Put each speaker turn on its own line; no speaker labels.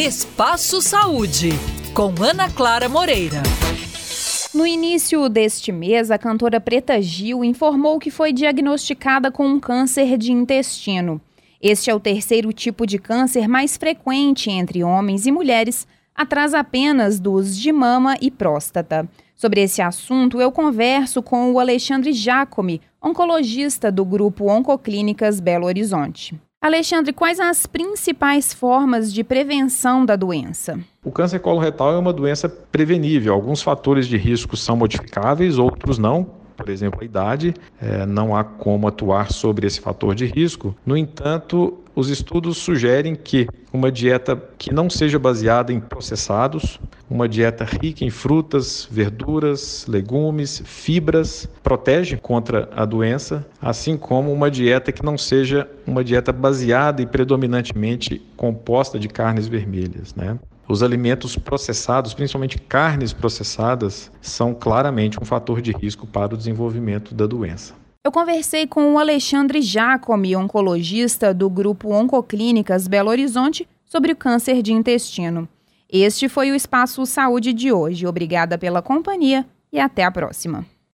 Espaço Saúde, com Ana Clara Moreira.
No início deste mês, a cantora Preta Gil informou que foi diagnosticada com um câncer de intestino. Este é o terceiro tipo de câncer mais frequente entre homens e mulheres, atrás apenas dos de mama e próstata. Sobre esse assunto, eu converso com o Alexandre Jacome, oncologista do grupo Oncoclínicas Belo Horizonte. Alexandre, quais as principais formas de prevenção da doença?
O câncer coloretal é uma doença prevenível. Alguns fatores de risco são modificáveis, outros não por exemplo, a idade, é, não há como atuar sobre esse fator de risco. No entanto, os estudos sugerem que uma dieta que não seja baseada em processados, uma dieta rica em frutas, verduras, legumes, fibras, protege contra a doença, assim como uma dieta que não seja uma dieta baseada e predominantemente composta de carnes vermelhas, né? Os alimentos processados, principalmente carnes processadas, são claramente um fator de risco para o desenvolvimento da doença.
Eu conversei com o Alexandre Jacome, oncologista do grupo Oncoclínicas Belo Horizonte, sobre o câncer de intestino. Este foi o Espaço Saúde de hoje. Obrigada pela companhia e até a próxima.